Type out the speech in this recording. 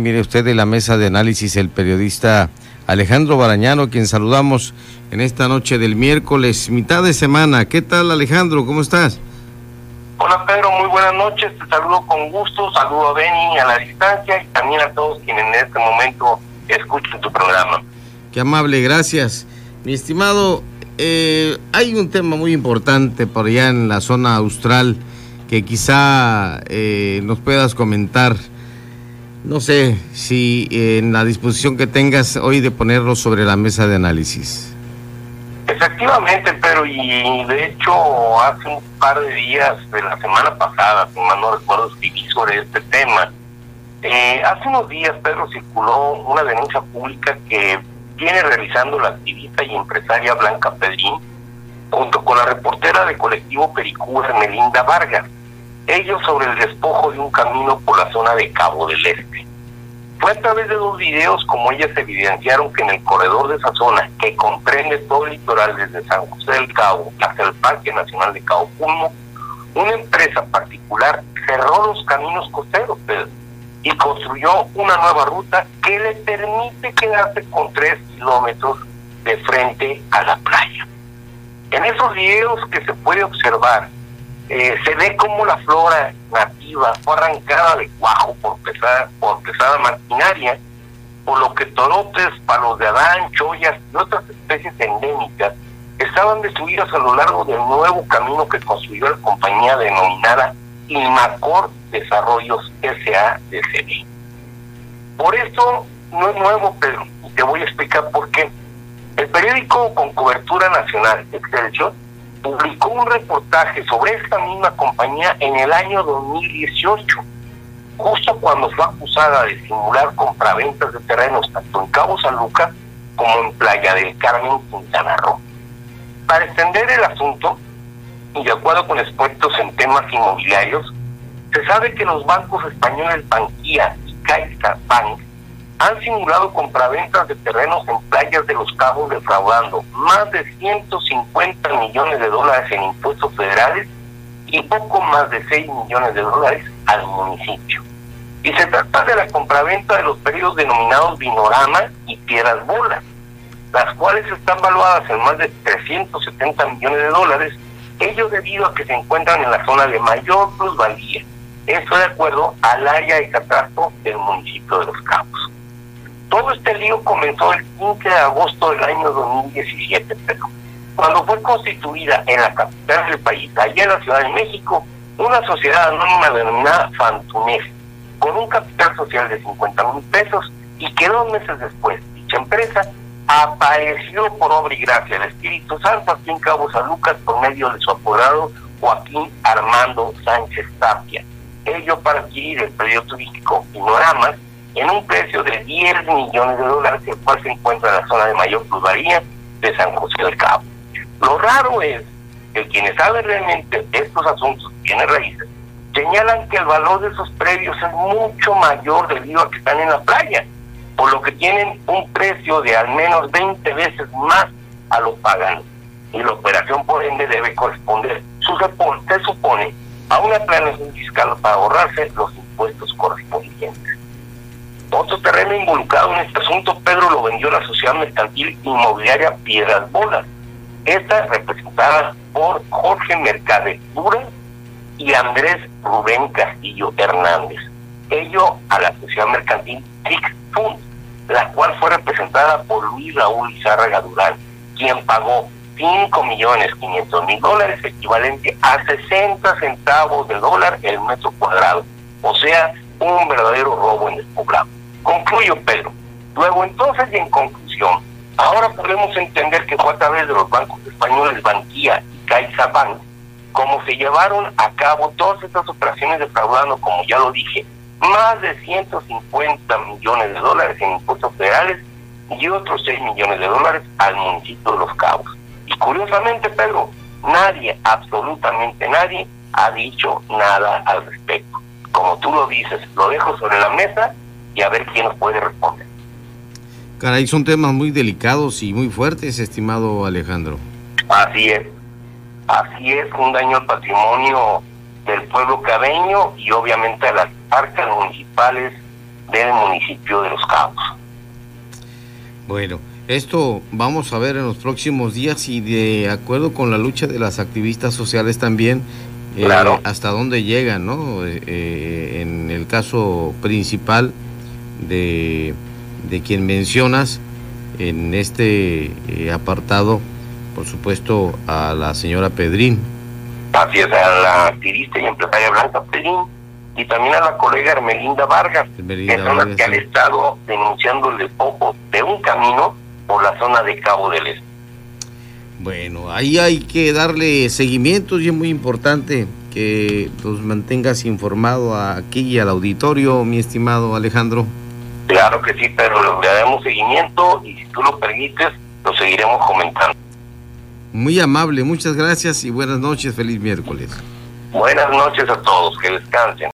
Mire usted de la mesa de análisis el periodista Alejandro Barañano, quien saludamos en esta noche del miércoles, mitad de semana. ¿Qué tal Alejandro? ¿Cómo estás? Hola Pedro, muy buenas noches. Te saludo con gusto, saludo a Benny a la distancia y también a todos quienes en este momento escuchan tu programa. Qué amable, gracias. Mi estimado, eh, hay un tema muy importante por allá en la zona austral que quizá eh, nos puedas comentar no sé si en la disposición que tengas hoy de ponerlo sobre la mesa de análisis. Efectivamente, pero y de hecho hace un par de días de la semana pasada, si mal no recuerdo, escribí sobre este tema. Eh, hace unos días, Pedro, circuló una denuncia pública que viene realizando la activista y empresaria Blanca Pedrín junto con la reportera de colectivo Pericúa, Melinda Vargas ellos sobre el despojo de un camino por la zona de Cabo del Este. Fue a través de dos videos como ellas evidenciaron que en el corredor de esa zona, que comprende todo el litoral desde San José del Cabo hasta el Parque Nacional de Cabo Pulmo, una empresa particular cerró los caminos costeros y construyó una nueva ruta que le permite quedarse con tres kilómetros de frente a la playa. En esos videos que se puede observar eh, se ve como la flora nativa fue arrancada de cuajo por pesada, por pesada maquinaria, por lo que torotes, palos de Adán, chollas y otras especies endémicas estaban destruidas a lo largo del nuevo camino que construyó la compañía denominada Inmacor Desarrollos S.A.D.C.B. Por esto no es nuevo, pero te voy a explicar por qué. El periódico con cobertura nacional, Excelsior, publicó un reportaje sobre esta misma compañía en el año 2018, justo cuando fue acusada de simular compraventas de terrenos tanto en Cabo San Lucas como en Playa del Carmen, Quintana Roo. Para extender el asunto, y de acuerdo con expertos en temas inmobiliarios, se sabe que los bancos españoles Banquía y CaixaBank han simulado compraventas de terrenos en playas de los Cabos defraudando más de 150 millones de dólares en impuestos federales y poco más de 6 millones de dólares al municipio. Y se trata de la compraventa de los periodos denominados Vinorama y Piedras Bolas, las cuales están valuadas en más de 370 millones de dólares, ello debido a que se encuentran en la zona de mayor plusvalía. Esto de acuerdo al área de catastro del municipio de Los Cabos. Todo este lío comenzó el 15 de agosto del año 2017, pero cuando fue constituida en la capital del país, allá en la Ciudad de México, una sociedad anónima denominada Fantunés, con un capital social de 50 mil pesos, y que dos meses después, dicha empresa apareció por obra y gracia del Espíritu Santo aquí en Cabo San Lucas por medio de su apoderado Joaquín Armando Sánchez Tapia. Ello para adquirir el periodo turístico Pinoramas en un precio de 10 millones de dólares, el cual se encuentra en la zona de mayor plusvalía de San José del Cabo. Lo raro es que quienes saben realmente estos asuntos tienen raíces, señalan que el valor de esos predios es mucho mayor debido a que están en la playa, por lo que tienen un precio de al menos 20 veces más a lo pagado. Y la operación, por ende, debe corresponder, se supone, a una planeación fiscal para ahorrarse los impuestos correspondientes. Terreno involucrado en este asunto, Pedro lo vendió la sociedad mercantil inmobiliaria Piedras Bolas. Esta representada por Jorge Mercade Dura y Andrés Rubén Castillo Hernández. Ello a la sociedad mercantil Trix Fund, la cual fue representada por Luis Raúl Izárraga Durán, quien pagó 5 millones 500 mil dólares, equivalente a 60 centavos de dólar el metro cuadrado. O sea, un verdadero robo en el poblado. Concluyo, Pedro. Luego, entonces, y en conclusión, ahora podemos entender que fue a través de los bancos españoles Banquía y CaixaBank como se llevaron a cabo todas estas operaciones defraudando, como ya lo dije, más de 150 millones de dólares en impuestos federales y otros 6 millones de dólares al municipio de Los Cabos. Y curiosamente, Pedro, nadie, absolutamente nadie, ha dicho nada al respecto. Como tú lo dices, lo dejo sobre la mesa y a ver quién nos puede responder. Caray, son temas muy delicados y muy fuertes, estimado Alejandro. Así es, así es, un daño al patrimonio del pueblo cabeño y obviamente a las arcas municipales del municipio de Los Cabos. Bueno, esto vamos a ver en los próximos días y de acuerdo con la lucha de las activistas sociales también, eh, hasta dónde llegan, ¿no? Eh, eh, en el caso principal de, de quien mencionas en este apartado, por supuesto, a la señora Pedrín. Así es, a la activista y empresaria Blanca Pedrín y también a la colega Hermelinda Vargas, que son las que han estado denunciando el despojo de un camino por la zona de Cabo del Este. Bueno, ahí hay que darle seguimiento y es muy importante que los mantengas informado aquí y al auditorio, mi estimado Alejandro. Claro que sí, pero le daremos seguimiento y si tú lo permites, lo seguiremos comentando. Muy amable, muchas gracias y buenas noches, feliz miércoles. Buenas noches a todos, que descansen.